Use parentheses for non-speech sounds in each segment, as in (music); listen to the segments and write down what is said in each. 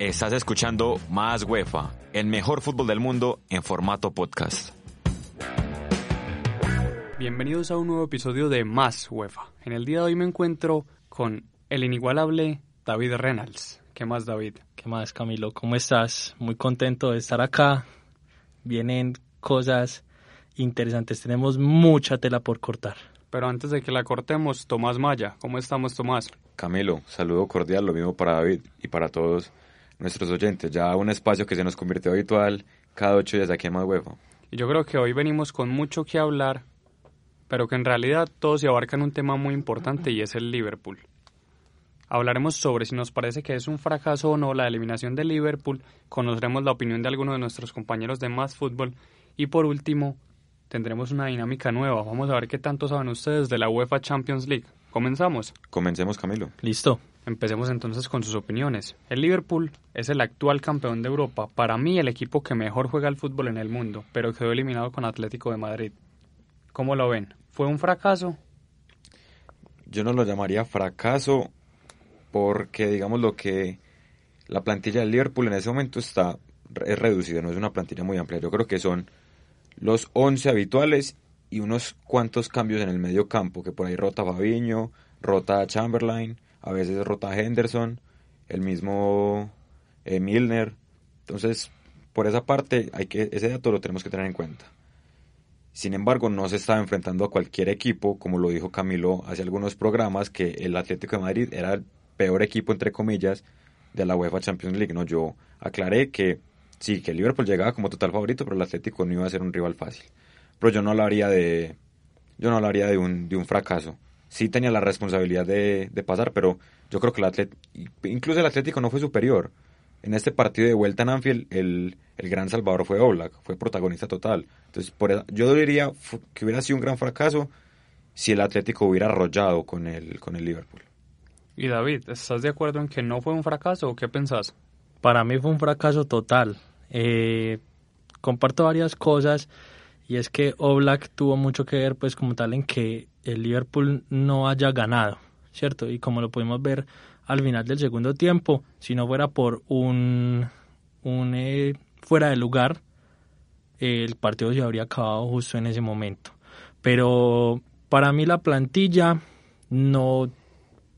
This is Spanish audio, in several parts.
Estás escuchando Más UEFA, el mejor fútbol del mundo en formato podcast. Bienvenidos a un nuevo episodio de Más UEFA. En el día de hoy me encuentro con el inigualable David Reynolds. ¿Qué más, David? ¿Qué más, Camilo? ¿Cómo estás? Muy contento de estar acá. Vienen cosas interesantes. Tenemos mucha tela por cortar. Pero antes de que la cortemos, Tomás Maya. ¿Cómo estamos, Tomás? Camilo, saludo cordial, lo mismo para David y para todos nuestros oyentes. Ya un espacio que se nos convirtió habitual cada ocho días aquí en Más UEFA. Y yo creo que hoy venimos con mucho que hablar, pero que en realidad todos se abarcan un tema muy importante y es el Liverpool. Hablaremos sobre si nos parece que es un fracaso o no la eliminación de Liverpool, conoceremos la opinión de algunos de nuestros compañeros de Más Fútbol y por último tendremos una dinámica nueva. Vamos a ver qué tanto saben ustedes de la UEFA Champions League. ¿Comenzamos? Comencemos, Camilo. Listo. Empecemos entonces con sus opiniones. El Liverpool es el actual campeón de Europa, para mí el equipo que mejor juega el fútbol en el mundo, pero quedó eliminado con Atlético de Madrid. ¿Cómo lo ven? ¿Fue un fracaso? Yo no lo llamaría fracaso porque digamos lo que la plantilla del Liverpool en ese momento está es reducida, no es una plantilla muy amplia. Yo creo que son los 11 habituales y unos cuantos cambios en el medio campo, que por ahí rota Fabiño, rota Chamberlain, a veces rota Henderson, el mismo eh, Milner. Entonces, por esa parte, hay que, ese dato lo tenemos que tener en cuenta. Sin embargo, no se está enfrentando a cualquier equipo, como lo dijo Camilo hace algunos programas, que el Atlético de Madrid era el peor equipo, entre comillas, de la UEFA Champions League. ¿no? Yo aclaré que sí, que el Liverpool llegaba como total favorito, pero el Atlético no iba a ser un rival fácil. Pero yo no hablaría de, yo no hablaría de un, de un fracaso sí tenía la responsabilidad de, pasar, pero yo creo que el Atlético, incluso el Atlético no fue superior. En este partido de vuelta en Anfield, el, el gran salvador fue Oblak, fue protagonista total. Entonces, por yo diría que hubiera sido un gran fracaso si el Atlético hubiera arrollado con el, con el Liverpool. Y David, ¿estás de acuerdo en que no fue un fracaso o qué pensás? Para mí fue un fracaso total. Eh, comparto varias cosas y es que Oblak tuvo mucho que ver pues como tal en que el Liverpool no haya ganado, ¿cierto? Y como lo pudimos ver al final del segundo tiempo, si no fuera por un, un eh, fuera de lugar, el partido se habría acabado justo en ese momento. Pero para mí la plantilla no,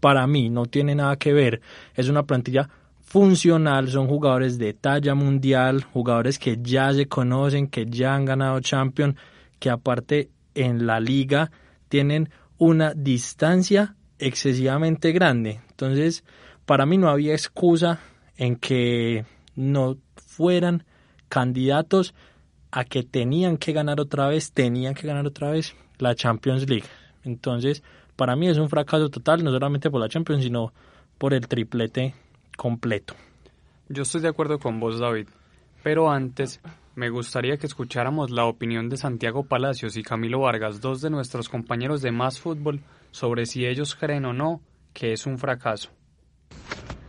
para mí no tiene nada que ver. Es una plantilla funcional, son jugadores de talla mundial, jugadores que ya se conocen, que ya han ganado Champions, que aparte en la liga tienen una distancia excesivamente grande. Entonces, para mí no había excusa en que no fueran candidatos a que tenían que ganar otra vez, tenían que ganar otra vez la Champions League. Entonces, para mí es un fracaso total, no solamente por la Champions, sino por el triplete completo. Yo estoy de acuerdo con vos, David. Pero antes, me gustaría que escucháramos la opinión de Santiago Palacios y Camilo Vargas, dos de nuestros compañeros de Más Fútbol, sobre si ellos creen o no que es un fracaso.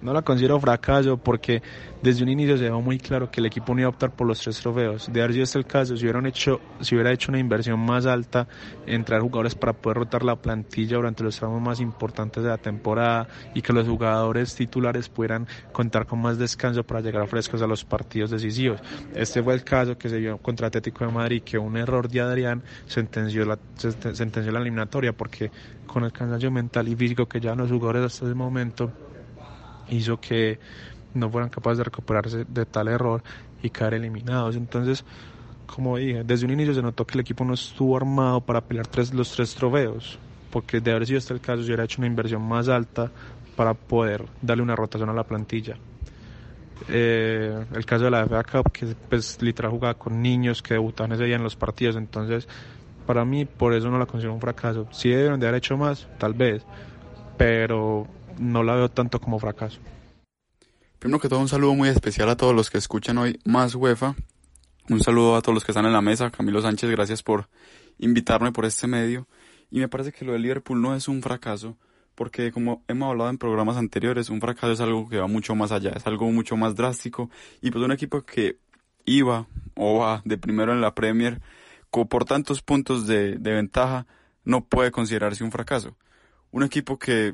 No la considero fracaso porque desde un inicio se dejó muy claro que el equipo no iba a optar por los tres trofeos. De haber sido este el caso, si, hubieran hecho, si hubiera hecho una inversión más alta en traer jugadores para poder rotar la plantilla durante los tramos más importantes de la temporada y que los jugadores titulares pudieran contar con más descanso para llegar frescos a los partidos decisivos. Este fue el caso que se vio contra Atlético de Madrid, que un error de Adrián sentenció la, sentenció la eliminatoria porque con el cansancio mental y físico que llevan los jugadores hasta ese momento hizo que no fueran capaces de recuperarse de tal error y caer eliminados. Entonces, como dije, desde un inicio se notó que el equipo no estuvo armado para pelear tres, los tres trofeos, porque de haber sido este el caso, se hubiera hecho una inversión más alta para poder darle una rotación a la plantilla. Eh, el caso de la FA Cup, que pues literal jugaba con niños que debutaban ese día en los partidos, entonces para mí por eso no la considero un fracaso. Si deben de haber hecho más, tal vez, pero no la veo tanto como fracaso. Primero que todo, un saludo muy especial a todos los que escuchan hoy más UEFA. Un saludo a todos los que están en la mesa. Camilo Sánchez, gracias por invitarme por este medio. Y me parece que lo del Liverpool no es un fracaso, porque como hemos hablado en programas anteriores, un fracaso es algo que va mucho más allá, es algo mucho más drástico. Y pues un equipo que iba o va de primero en la Premier por tantos puntos de, de ventaja, no puede considerarse un fracaso. Un equipo que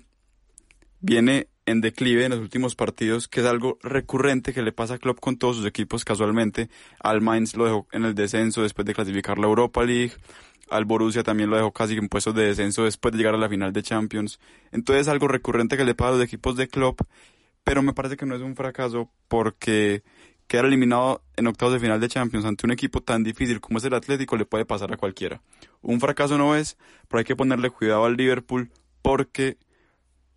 viene en declive en los últimos partidos, que es algo recurrente que le pasa a Klopp con todos sus equipos casualmente. Al Mainz lo dejó en el descenso después de clasificar la Europa League. Al Borussia también lo dejó casi en puestos de descenso después de llegar a la final de Champions. Entonces es algo recurrente que le pasa a los equipos de Klopp, pero me parece que no es un fracaso porque quedar eliminado en octavos de final de Champions ante un equipo tan difícil como es el Atlético le puede pasar a cualquiera. Un fracaso no es, pero hay que ponerle cuidado al Liverpool porque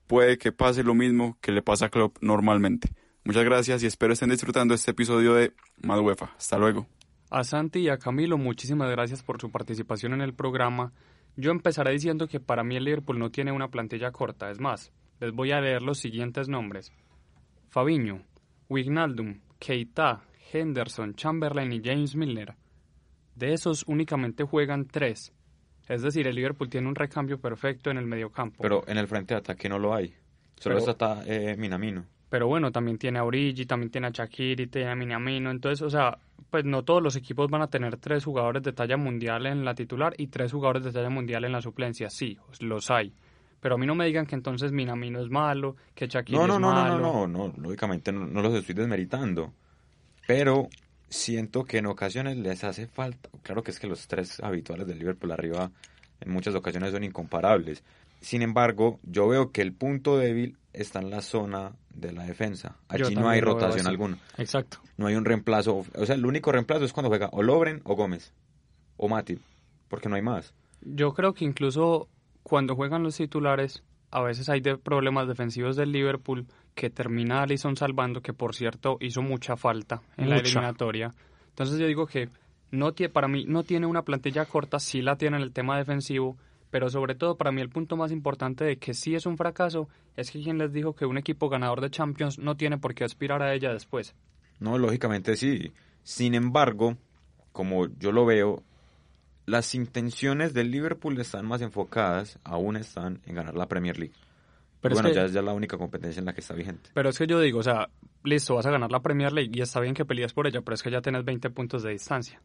puede que pase lo mismo que le pasa a Klopp normalmente. Muchas gracias y espero estén disfrutando este episodio de Mad UEFA. Hasta luego. A Santi y a Camilo, muchísimas gracias por su participación en el programa. Yo empezaré diciendo que para mí el Liverpool no tiene una plantilla corta, es más, les voy a leer los siguientes nombres. Fabiño, Wignaldum, Keita, Henderson, Chamberlain y James Milner. De esos únicamente juegan tres. Es decir, el Liverpool tiene un recambio perfecto en el mediocampo. Pero en el frente de ataque no lo hay. Solo Pero- está eh, Minamino. Pero bueno, también tiene a Origi, también tiene a Shaqiri, tiene a Minamino. Entonces, o sea, pues no todos los equipos van a tener tres jugadores de talla mundial en la titular y tres jugadores de talla mundial en la suplencia. Sí, los hay. Pero a mí no me digan que entonces Minamino es malo, que Shaqiri No, no, es no, no, malo. no, no, no, lógicamente no, no los estoy desmeritando. Pero siento que en ocasiones les hace falta. Claro que es que los tres habituales del Liverpool arriba en muchas ocasiones son incomparables. Sin embargo, yo veo que el punto débil está en la zona de la defensa. Allí no hay rotación alguna. Exacto. No hay un reemplazo. O sea, el único reemplazo es cuando juega o Lobren o Gómez. O Matip. Porque no hay más. Yo creo que incluso cuando juegan los titulares, a veces hay de problemas defensivos del Liverpool que termina Alisson salvando, que por cierto hizo mucha falta en la eliminatoria. Entonces yo digo que no tie- para mí no tiene una plantilla corta, sí la tiene en el tema defensivo, pero sobre todo para mí el punto más importante de que sí es un fracaso es que quien les dijo que un equipo ganador de Champions no tiene por qué aspirar a ella después. No, lógicamente sí. Sin embargo, como yo lo veo, las intenciones del Liverpool están más enfocadas, aún están en ganar la Premier League. Pero es bueno, que- ya es ya la única competencia en la que está vigente. Pero es que yo digo, o sea, listo, vas a ganar la Premier League y está bien que pelees por ella, pero es que ya tienes 20 puntos de distancia.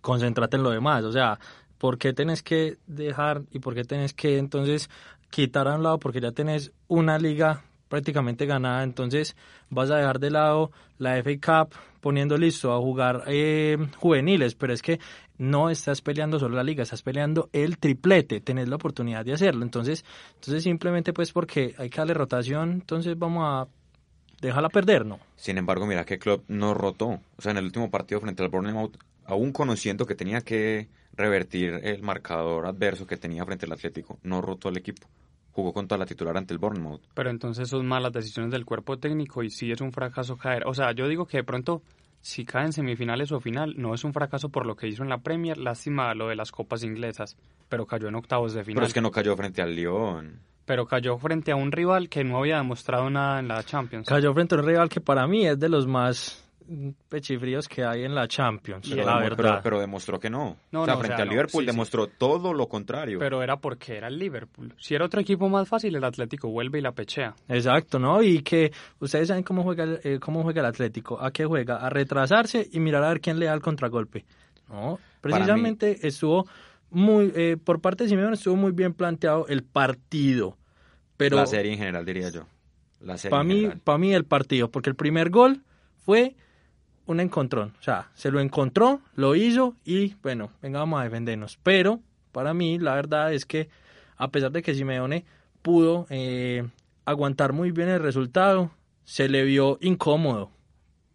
concéntrate en lo demás. O sea, ¿por qué tenés que dejar y por qué tenés que entonces quitar a un lado? Porque ya tenés una liga prácticamente ganada, entonces vas a dejar de lado la FA Cup poniendo listo a jugar eh, juveniles, pero es que no estás peleando solo la liga, estás peleando el triplete, tenés la oportunidad de hacerlo, entonces, entonces simplemente pues porque hay que darle rotación, entonces vamos a dejarla perder, ¿no? Sin embargo, mira que Klopp no rotó. O sea, en el último partido frente al Bournemouth, aún conociendo que tenía que revertir el marcador adverso que tenía frente al Atlético, no rotó el equipo. Jugó con toda la titular ante el Bournemouth. Pero entonces son malas decisiones del cuerpo técnico y sí es un fracaso caer. O sea, yo digo que de pronto, si cae en semifinales o final, no es un fracaso por lo que hizo en la Premier, lástima lo de las copas inglesas, pero cayó en octavos de final. Pero es que no cayó frente al Lyon. Pero cayó frente a un rival que no había demostrado nada en la Champions. Cayó frente a un rival que para mí es de los más pechifríos que hay en la Champions, Pero, la verdad. pero, pero demostró que no. No, o sea, no, o frente sea, al Liverpool sí. demostró todo lo contrario. Pero era porque era el Liverpool. Si era otro equipo más fácil, el Atlético vuelve y la pechea. Exacto, ¿no? Y que ustedes saben cómo juega, el- eh, cómo juega el Atlético. ¿A qué juega? A retrasarse y mirar a ver quién le da el contragolpe. No, precisamente estuvo muy, eh, por parte de Simeone estuvo muy bien planteado el partido. Pero la serie en general, diría yo. La serie para mí, para mí el partido, porque el primer gol fue un encontrón. O sea, se lo encontró, lo hizo y bueno, venga, vamos a defendernos. Pero para mí, la verdad es que a pesar de que Simeone pudo eh, aguantar muy bien el resultado, se le vio incómodo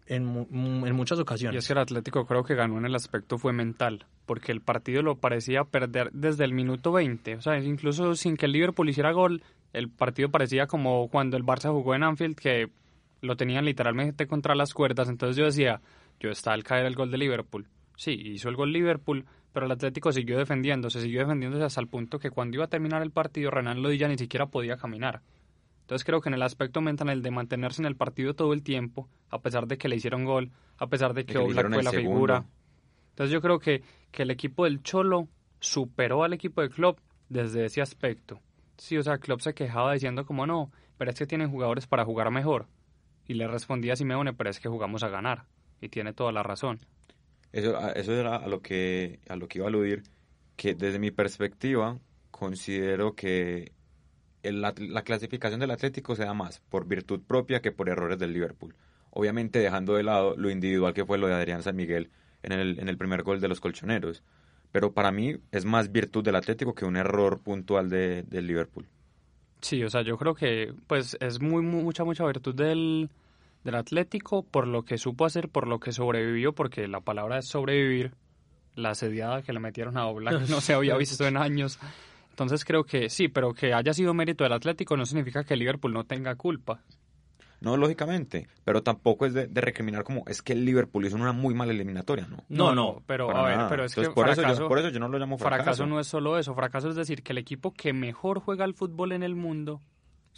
en, en muchas Y ocasiones. es que el Atlético creo que ganó en el aspecto fue mental, porque el partido lo parecía perder desde el minuto 20. O sea, incluso sin que el Liverpool hiciera gol, el partido parecía como cuando el Barça jugó en Anfield, que lo tenían literalmente contra las cuerdas. Entonces yo decía, yo está al caer el gol de Liverpool. Sí, hizo el gol Liverpool, pero el Atlético siguió defendiéndose, siguió defendiéndose hasta el punto que cuando iba a terminar el partido, Renan Lodilla ni siquiera podía caminar. Entonces creo que en el aspecto mental, el de mantenerse en el partido todo el tiempo, a pesar de que le hicieron gol, a pesar de que, que Oblak fue la segundo. figura. Entonces yo creo que, que el equipo del Cholo superó al equipo de Klopp desde ese aspecto. Sí, o sea, Klopp se quejaba diciendo como no, pero es que tienen jugadores para jugar mejor. Y le respondía a Simeone, pero es que jugamos a ganar. Y tiene toda la razón. Eso, eso era a lo que a lo que iba a aludir, que desde mi perspectiva considero que el- la, la clasificación del Atlético se da más por virtud propia que por errores del Liverpool. Obviamente dejando de lado lo individual que fue lo de Adrián San Miguel en el, en el primer gol de los colchoneros. Pero para mí es más virtud del Atlético que un error puntual de, del Liverpool. Sí, o sea, yo creo que pues es muy, mu- mucha, mucha virtud del, del Atlético por lo que supo hacer, por lo que sobrevivió, porque la palabra es sobrevivir, la asediada que le metieron a Oblak no se había (laughs) visto en años. Entonces creo que sí, pero que haya sido mérito del Atlético no significa que el Liverpool no tenga culpa. No, lógicamente, pero tampoco es de, de recriminar como es que el Liverpool hizo una muy mala eliminatoria, ¿no? No, no, pero Para a ver, nada. pero es Entonces, que por, eso fracaso, yo, por eso yo no lo llamo fracaso. fracaso no es solo eso, fracaso es decir que el equipo que mejor juega al fútbol en el mundo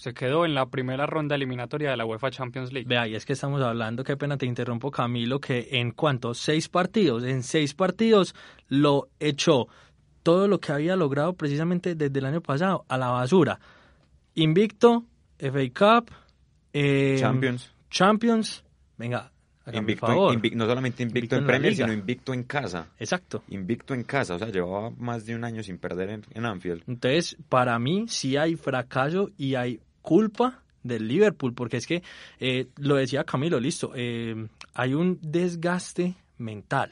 se quedó en la primera ronda eliminatoria de la UEFA Champions League. Vea, y es que estamos hablando, qué pena te interrumpo Camilo, que en cuanto seis partidos, en seis partidos lo echó todo lo que había logrado precisamente desde el año pasado a la basura. Invicto, FA Cup, eh, Champions. Champions, venga, Invicto, favor. invic- no solamente invicto, Invicto en en Premier, sino invicto en casa. Exacto. Invicto en casa, o sea, llevaba más de un año sin perder en, en Anfield. Entonces, para mí sí hay fracaso y hay culpa del Liverpool, porque es que, eh, lo decía Camilo, listo, eh, hay un desgaste mental.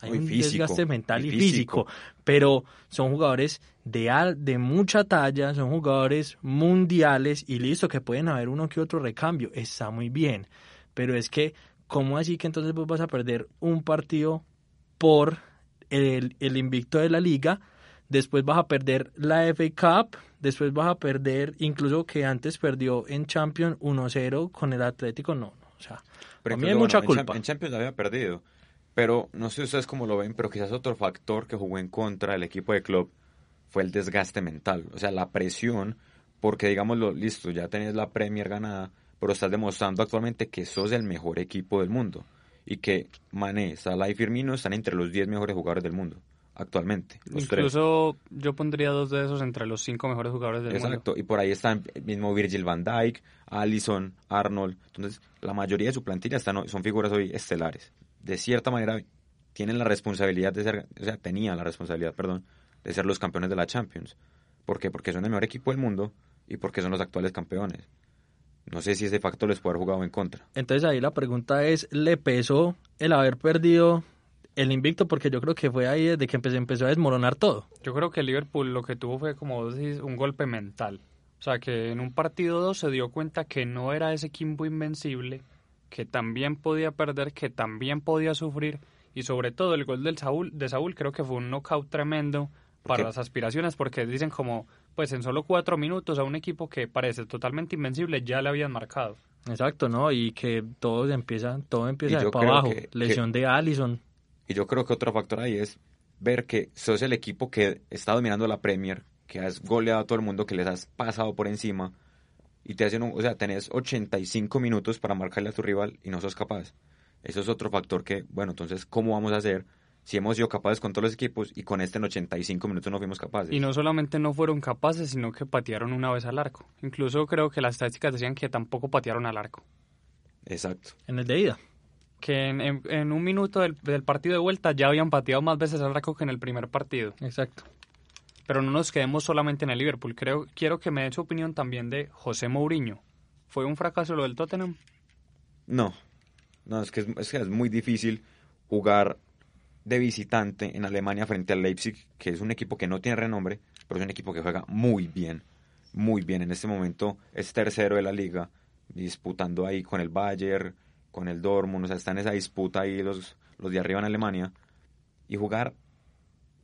Hay Muy un físico, desgaste mental y físico. físico. pero son jugadores de, al- de mucha talla, son jugadores mundiales y listo, que pueden haber uno que otro recambio, está muy bien, pero es que, ¿cómo así que entonces vos vas a perder un partido por el, el invicto de la liga? Después vas a perder la FA Cup, después vas a perder, incluso que antes perdió en Champions 1-0 con el Atlético, no, no, o sea, Pero a mí hay mucha bueno, culpa. En Champions había perdido. Pero no sé ustedes cómo lo ven, pero quizás otro factor que jugó en contra del equipo de club fue el desgaste mental. O sea, la presión, porque digámoslo, listo, ya tenés la Premier ganada, pero estás demostrando actualmente que sos el mejor equipo del mundo. Y que Mané, Salah y Firmino están entre los 10 mejores jugadores del mundo, actualmente. Los tres. Incluso yo pondría dos de esos entre los cinco mejores jugadores del mundo. Exacto, y por ahí están el mismo Virgil van Dijk, Allison, Arnold. Entonces, la mayoría de su plantilla están, son figuras hoy estelares. De cierta manera, tienen la responsabilidad de ser, o sea, tenían la responsabilidad, perdón, de ser los campeones de la Champions. ¿Por qué? Porque son el mejor equipo del mundo y porque son los actuales campeones. No sé si ese factor les puede haber jugado en contra. Entonces ahí la pregunta es, ¿le pesó el haber perdido el invicto? Porque yo creo que fue ahí desde que empezó, empezó a desmoronar todo. Yo creo que el Liverpool lo que tuvo fue, como vos decís, un golpe mental. O sea, que en un partido 2 se dio cuenta que no era ese equipo invencible, que también podía perder, que también podía sufrir. Y sobre todo el gol del Saúl, de Saúl creo que fue un knockout tremendo para qué? las aspiraciones, porque dicen como, pues en solo cuatro minutos a un equipo que parece totalmente invencible ya le habían marcado. Exacto, ¿no? Y que todo empieza, todo empieza de para abajo. que- Lesión de Allison. Y yo creo que otro factor ahí es ver que sos el equipo que está dominando la Premier, que has goleado a todo el mundo, que les has pasado por encima y te hacen un, o sea, tenés 85 minutos para marcarle a tu rival y no sos capaz. Eso es otro factor que, bueno, entonces, ¿cómo vamos a hacer si hemos sido capaces con todos los equipos y con este en 85 minutos no fuimos capaces? Y no solamente no fueron capaces, sino que patearon una vez al arco. Incluso creo que las estadísticas decían que tampoco patearon al arco. Exacto. En el de ida. Que en, en- en un minuto del, del partido de vuelta ya habían pateado más veces al arco que en el primer partido. Exacto. Pero no nos quedemos solamente en el Liverpool. Creo, quiero que me dé su opinión también de José Mourinho. ¿Fue un fracaso lo del Tottenham? No, no, es que es, es que es muy difícil jugar de visitante en Alemania frente al Leipzig, que es un equipo que no tiene renombre, pero es un equipo que juega muy bien, muy bien. En este momento es tercero de la liga, disputando ahí con el Bayern, con el Dortmund, o sea, está en esa disputa ahí los, los de arriba en Alemania. Y jugar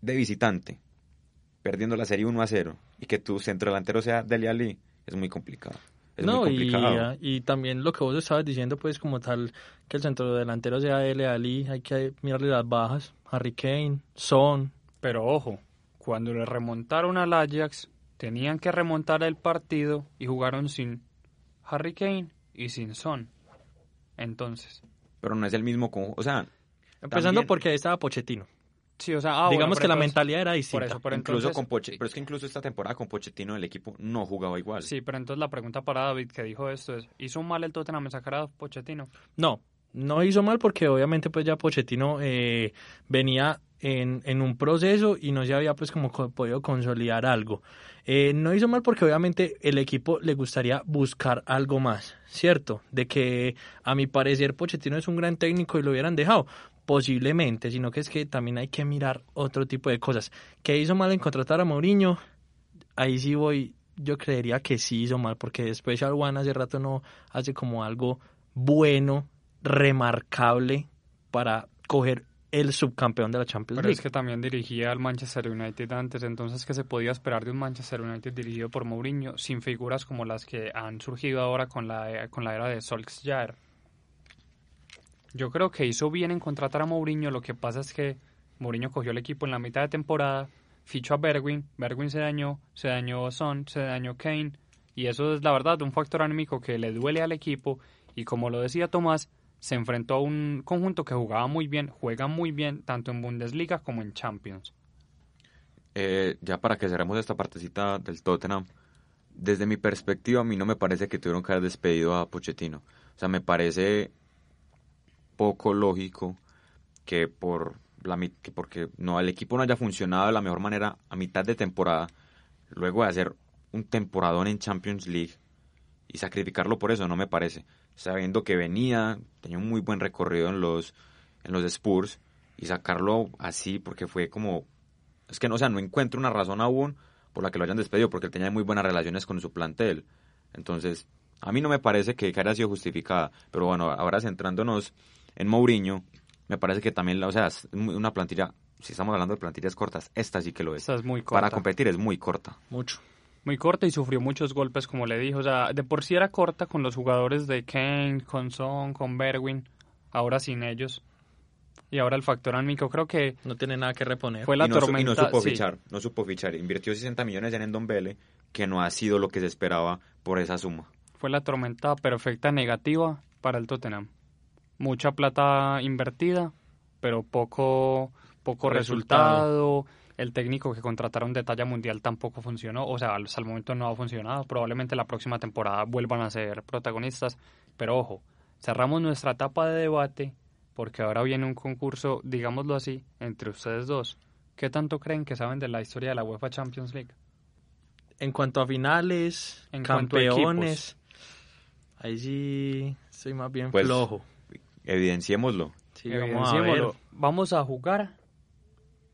de visitante, perdiendo la serie 1 a 0, y que tu centro delantero sea Dele Alli, es muy complicado. Es no, muy y, complicado. y también lo que vos estabas diciendo, pues como tal, que el centro delantero sea Dele Ali, hay que mirarle las bajas. Harry Kane, Son, Pero ojo, cuando le remontaron al Ajax, tenían que remontar el partido y jugaron sin Harry Kane y sin Son. Entonces, pero no es el mismo con, o sea, empezando También- porque ahí estaba Pochettino. sí, o sea, ah, Digamos que la mentalidad era Por distinta. eso, pero incluso entonces, con Poche, pero es que incluso esta temporada con Pochettino el equipo no jugaba igual. Sí, pero entonces la pregunta para David que dijo esto es, ¿hizo mal el Tottenham en sacar a Pochettino? No, no hizo mal porque obviamente pues ya Pochettino eh, venía en, en, un proceso y no se había pues como podido consolidar algo. Eh, no hizo mal porque obviamente el equipo le gustaría buscar algo más, ¿cierto? De que a mi parecer Pochettino es un gran técnico y lo hubieran dejado, posiblemente, sino que es que también hay que mirar otro tipo de cosas. ¿Qué hizo mal en contratar a Mourinho? Ahí sí voy, yo creería que sí hizo mal porque después One hace rato no hace como algo bueno, remarcable para coger el subcampeón de la Champions Pero League. es que también dirigía al Manchester United antes, entonces ¿qué se podía esperar de un Manchester United dirigido por Mourinho sin figuras como las que han surgido ahora con la, con la era de Solskjaer? Yo creo que hizo bien en contratar a Mourinho, lo que pasa es que Mourinho cogió el equipo en la mitad de temporada, fichó a Bergwin, Bergwin se dañó, se dañó Son, se dañó Kane, y eso es la verdad un factor anímico que le duele al equipo, y como lo decía Tomás, se enfrentó a un conjunto que jugaba muy bien, juega muy bien, tanto en Bundesliga como en Champions. Eh, ya para que cerremos esta partecita del Tottenham, desde mi perspectiva, a mí no me parece que tuvieron que haber despedido a Pochettino. O sea, me parece poco lógico que por la que porque no el equipo no haya funcionado de la mejor manera a mitad de temporada, luego de hacer un temporadón en Champions League y sacrificarlo por eso no me parece sabiendo que venía, tenía un muy buen recorrido en los, en los Spurs, y sacarlo así porque fue como, es que no, o sea, no encuentro una razón aún por la que lo hayan despedido, porque él tenía muy buenas relaciones con su plantel. Entonces, a mí no me parece que, haya sido justificada, pero bueno, ahora centrándonos en Mourinho, me parece que también, o sea, es una plantilla, si estamos hablando de plantillas cortas, esta sí que lo es. Esta es muy corta. Para competir es muy corta. Mucho muy corta y sufrió muchos golpes, como le dijo. O sea, de por sí era corta con los jugadores de Kane, con Son, con Berwin, ahora sin ellos. Y ahora el factor anímico creo que... No tiene nada que reponer. Fue la y no, tormenta. Y no supo fichar, no supo fichar. Invirtió 60 millones en Endombele, que no ha sido lo que se esperaba por esa suma. Fue la tormenta perfecta negativa para el Tottenham. Mucha plata invertida, pero poco, poco resultado el técnico que contrataron de talla mundial tampoco funcionó, o sea, hasta el momento no ha funcionado. Probablemente la próxima temporada vuelvan a ser protagonistas, pero ojo, cerramos nuestra etapa de debate porque ahora viene un concurso, digámoslo así, entre ustedes dos. ¿Qué tanto creen que saben de la historia de la UEFA Champions League? En cuanto a finales, en campeones, ahí sí soy más bien pues, flojo. Evidenciémoslo. Sí, Evidenciémoslo. Vamos a jugar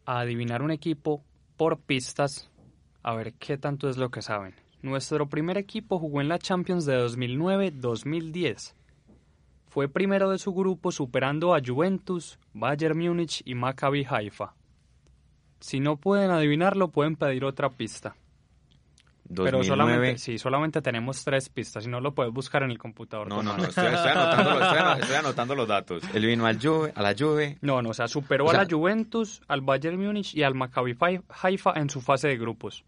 a adivinar un equipo por pistas, a ver qué tanto es lo que saben. Nuestro primer equipo jugó en la Champions de 2009-2010. Fue primero de su grupo superando a Juventus, Bayern Múnich y Maccabi Haifa. Si no pueden adivinarlo, pueden pedir otra pista. Pero solamente, sí, solamente tenemos tres pistas. Si no, lo puedes buscar en el computador. No, no, no, (laughs) estoy, anotando, los datos. Él vino al Juve, a la Juve. No, no, o sea, superó a la Juventus, al Bayern Múnich y al Maccabi Haifa en su fase de grupos.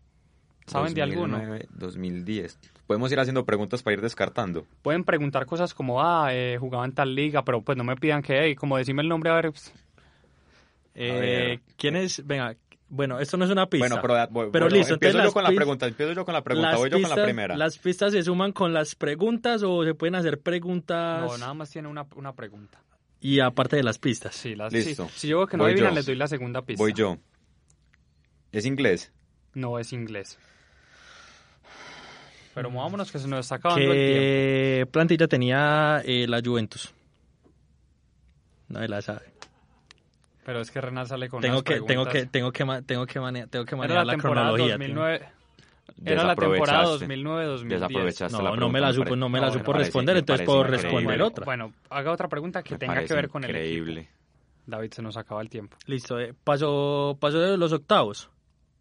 ¿Saben de alguno? 2010. Podemos ir haciendo preguntas para ir descartando. Pueden preguntar cosas como, ah, eh, jugaba en tal liga, pero pues no me pidan que, hey, como decime el nombre, a ver. Pues. Eh, ¿Quién es? Venga, bueno, esto no es una pista. Bueno, pero, pero listo. Empiezo yo con la pregunta. Empiezo yo con la pregunta. Voy yo con la primera. ¿Las pistas se suman con las preguntas o se pueden hacer preguntas? No, nada más tiene una, una pregunta. Y aparte de las pistas. Sí, las Listo. Si yo veo que no adivinan, les doy la segunda pista. Voy yo. ¿Es inglés? No es inglés. Pero movámonos que se nos está acabando ¿Qué el tiempo. plantilla tenía eh, la Juventus? Nadie la sabe. Pero es que Renan sale con tengo que tengo que tengo que tengo que manejar, tengo que manejar la, cronología. 2009, era la temporada 2009-2010. No, no me la supo, no me la supo responder, entonces puedo responder otra. Bueno, haga otra pregunta que tenga que ver con el Increíble. David, se nos acaba el tiempo. Listo, eh, pasó, pasó de los octavos.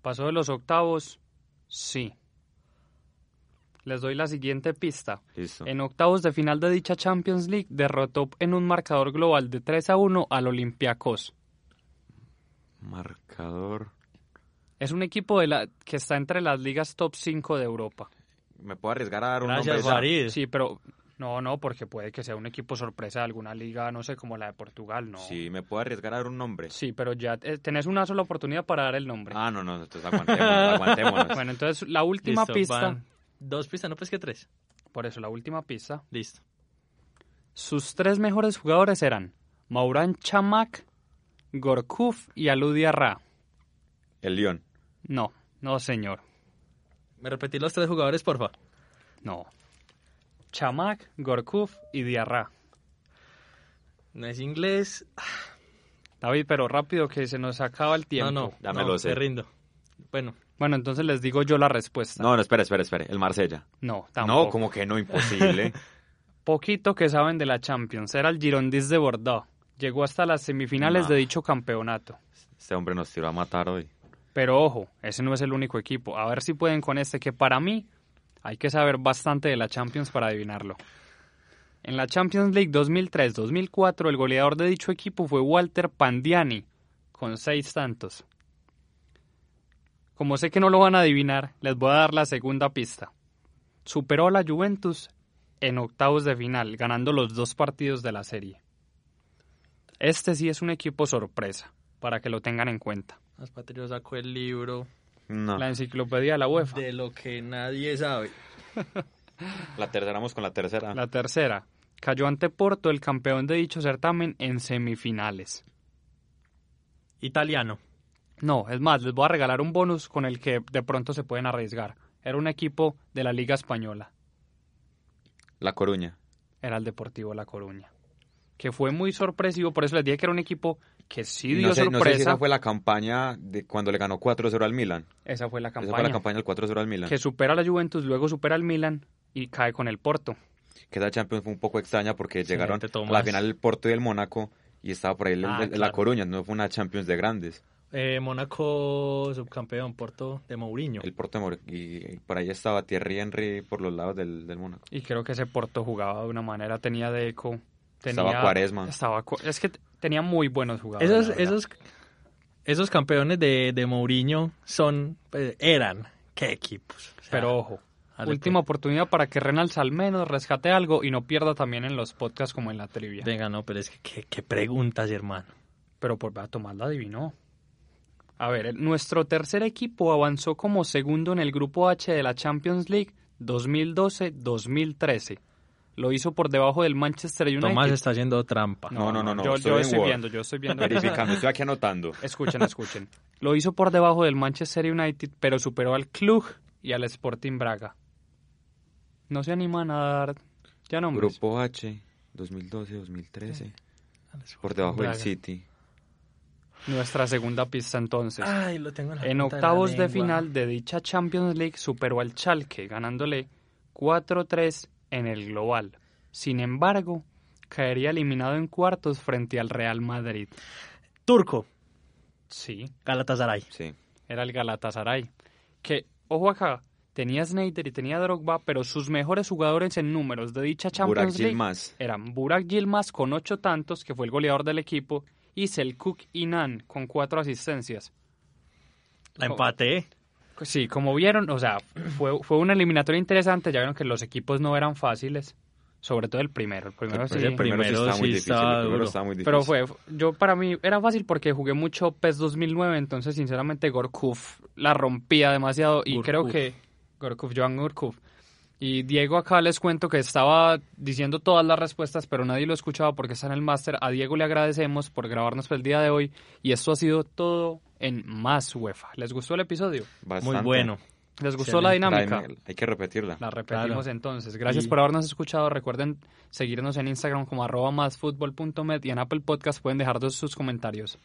Pasó de los octavos, sí. Les doy la siguiente pista. Listo. En octavos de final de dicha Champions League derrotó en un marcador global de 3 a 1 al Olympiacos. Marcador. Es un equipo de la que está entre las ligas top 5 de Europa. ¿Me puedo arriesgar a dar un Gracias, nombre? Farid. Sí, pero no, no, porque puede que sea un equipo sorpresa de alguna liga, no sé, como la de Portugal, no. Sí, ¿me puedo arriesgar a dar un nombre? Sí, pero ya eh, tenés una sola oportunidad para dar el nombre. Ah, no, no, entonces aguantémonos, aguantémonos. (laughs) Bueno, entonces la última pista... Dos pistas, no pues que tres. Por eso, la última pista. Listo. Sus tres mejores jugadores eran Mauran Chamak, Gorkuf y Aludia Ra. El Lyon. No, no señor. ¿Me repetí los tres jugadores, porfa? No. Chamak, Gorkuf y Diarra. No es inglés. David, pero rápido que se nos acaba el tiempo. No, no, Dámelo, no, sé. te rindo. Bueno, Bueno, entonces les digo yo la respuesta. No, no, espera, espera, espera. El Marsella. No, tampoco. No, como que no, imposible. (laughs) Poquito que saben de la Champions. Era el Girondins de Bordeaux. Llegó hasta las semifinales de dicho campeonato. este hombre nos tiró a matar hoy. Pero ojo, ese no es el único equipo. A ver si pueden con este, que para mí hay que saber bastante de la Champions para adivinarlo. En la Champions League 2003-2004, el goleador de dicho equipo fue Walter Pandiani, con seis tantos. Como sé que no lo van a adivinar, les voy a dar la segunda pista. Superó a la Juventus en octavos de final, ganando los dos partidos de la serie. Este sí es un equipo sorpresa, para que lo tengan en cuenta. Patrio sacó el libro No. La enciclopedia de la UEFA. de lo que nadie sabe. (laughs) La tercera, vamos con la tercera. La tercera. Cayó ante Porto, el campeón de dicho certamen, en semifinales. Italiano. No, es más, les voy a regalar un bonus con el que de pronto se pueden arriesgar. Era un equipo de la Liga Española. La Coruña. Era el Deportivo La Coruña. Que fue muy sorpresivo, por eso les dije que era un equipo que sí dio no, sé, no sé si sorpresa. esa fue la campaña de cuando le ganó 4-0 al Milan. Esa fue la Esa campaña. fue la campaña del 4-0 al Milan. Que supera a la Juventus, luego supera al Milan y cae con el Porto. Que esa Champions fue un poco extraña porque llegaron a la final el Porto y el Mónaco y estaba por ahí Ah, el- la claro. Coruña. No fue una Champions de grandes. Eh, Mónaco subcampeón, Porto de Mourinho. El Porto de Mor- y, y por ahí estaba Thierry Henry por los lados del, del Mónaco. Y creo que ese Porto jugaba de una manera, tenía Deco, tenía... Estaba Quaresma. Estaba, es que tenía muy buenos jugadores. Esos, campeones de, de Mourinho son, pues, eran, qué equipos. O sea, Pero ojo, última oportunidad para que Renals al menos rescate algo y no pierda también en los podcasts como en la trivia. Venga, no, pero es que qué, qué preguntas, hermano. Pero por a Tomás la adivinó. A ver, el- nuestro tercer equipo avanzó como segundo en el grupo H de la Champions League 2012-2013. Lo hizo por debajo del Manchester United. Tomás está haciendo trampa. No, no, no, no, Yo, estoy yo estoy viendo, yo estoy viendo. Verificando, estoy aquí anotando. (laughs) Escuchen, escuchen. Lo hizo por debajo del Manchester United, pero superó al Cluj y al Sporting Braga. No se animan a dar ya nombres. Grupo H, 2012-2013. Por debajo del Braga. City. Nuestra segunda pista entonces. Ay, lo tengo en la En octavos la de, final de dicha Champions League superó al Schalke, ganándole 4-3 en el global. Sin embargo, caería eliminado en cuartos frente al Real Madrid. Turco, Sí, Galatasaray. Sí. era el Galatasaray. Que, ojo acá, tenía Snyder y tenía Drogba, pero sus mejores jugadores en números de dicha Burak Champions League Yilmaz. eran Burak Yilmaz con ocho tantos, que fue el goleador del equipo, y Selkuk Inan con cuatro asistencias. La Co- empaté. Sí, como vieron, o sea, fue, fue una eliminatoria interesante, ya vieron que los equipos no eran fáciles, sobre todo el primero, el primero El sí. el primero sí estaba muy sí difícil. estaba El primero estaba muy difícil. Pero fue, yo para mí era fácil porque jugué mucho PES 2009, entonces sinceramente Gorkuf la rompía demasiado y Gorkuf. creo que Gorkuf, Joan Gorkuf. Y Diego acá les cuento que estaba diciendo todas las respuestas, pero nadie lo escuchaba porque está en el máster. A Diego le agradecemos por grabarnos el día de hoy y esto ha sido todo en Más UEFA. ¿Les gustó el episodio? Bastante. Muy bueno. ¿Les gustó la dinámica? Hay, hay que repetirla. La repetimos Claro. entonces. Gracias Y- por habernos escuchado. Recuerden seguirnos en Instagram como arroba másfutbol.met y en Apple Podcast pueden dejar todos sus comentarios.